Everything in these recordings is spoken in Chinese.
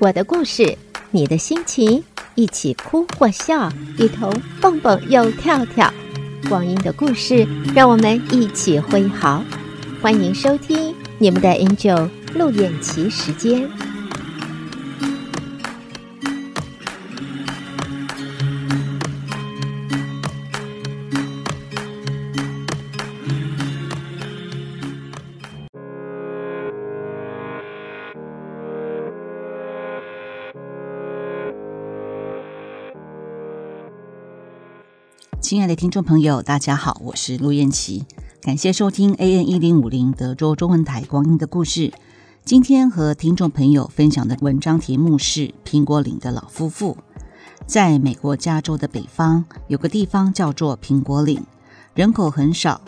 我的故事，你的心情，一起哭或笑，一同蹦蹦又跳跳。光阴的故事，让我们一起挥毫。欢迎收听你们的 Angel 陆燕琪时间。亲爱的听众朋友，大家好，我是陆燕琪，感谢收听 AN 一零五零德州中文台《光阴的故事》。今天和听众朋友分享的文章题目是《苹果岭的老夫妇》。在美国加州的北方，有个地方叫做苹果岭，人口很少，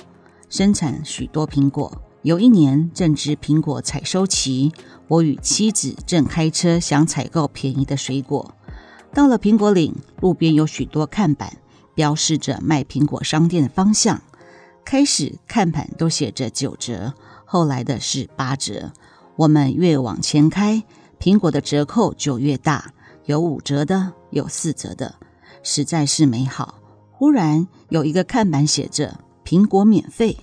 生产许多苹果。有一年正值苹果采收期，我与妻子正开车想采购便宜的水果。到了苹果岭，路边有许多看板。标示着卖苹果商店的方向。开始看板都写着九折，后来的是八折。我们越往前开，苹果的折扣就越大，有五折的，有四折的，实在是美好。忽然有一个看板写着“苹果免费”，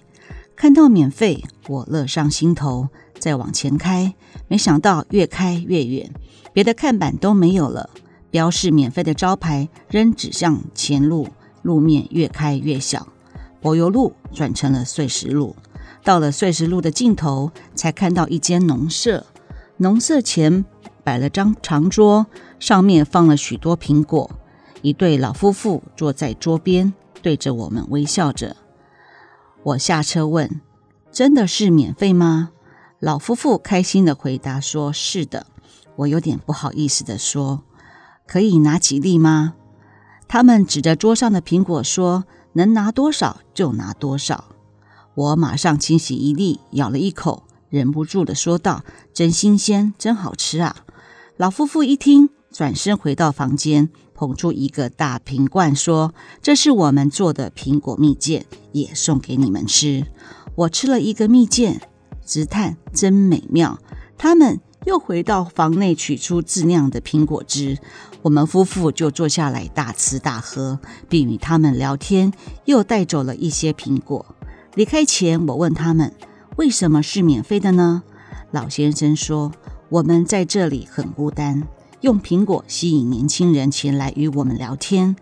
看到免费，我乐上心头。再往前开，没想到越开越远，别的看板都没有了，标示免费的招牌仍指向前路。路面越开越小，柏油路转成了碎石路。到了碎石路的尽头，才看到一间农舍。农舍前摆了张长桌，上面放了许多苹果。一对老夫妇坐在桌边，对着我们微笑着。我下车问：“真的是免费吗？”老夫妇开心的回答说：“是的。”我有点不好意思地说：“可以拿几粒吗？”他们指着桌上的苹果说：“能拿多少就拿多少。”我马上清洗一粒，咬了一口，忍不住地说道：“真新鲜，真好吃啊！”老夫妇一听，转身回到房间，捧出一个大瓶罐，说：“这是我们做的苹果蜜饯，也送给你们吃。”我吃了一个蜜饯，直叹真美妙。他们又回到房内，取出自酿的苹果汁。我们夫妇就坐下来大吃大喝，并与他们聊天，又带走了一些苹果。离开前，我问他们为什么是免费的呢？老先生说：“我们在这里很孤单，用苹果吸引年轻人前来与我们聊天。”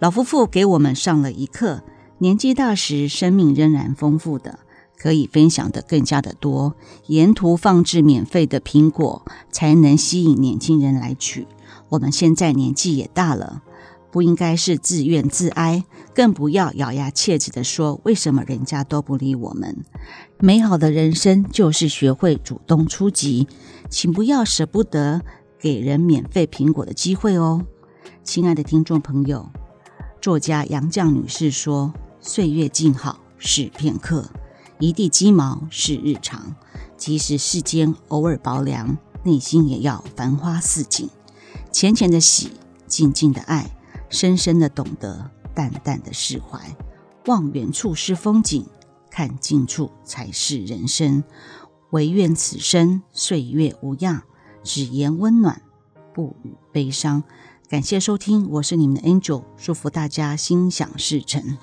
老夫妇给我们上了一课：年纪大时，生命仍然丰富的，可以分享的更加的多。沿途放置免费的苹果，才能吸引年轻人来取。我们现在年纪也大了，不应该是自怨自哀，更不要咬牙切齿的说为什么人家都不理我们。美好的人生就是学会主动出击，请不要舍不得给人免费苹果的机会哦。亲爱的听众朋友，作家杨绛女士说：“岁月静好是片刻，一地鸡毛是日常。即使世间偶尔薄凉，内心也要繁花似锦。”浅浅的喜，静静的爱，深深的懂得，淡淡的释怀。望远处是风景，看近处才是人生。唯愿此生岁月无恙，只言温暖，不语悲伤。感谢收听，我是你们的 Angel，祝福大家心想事成。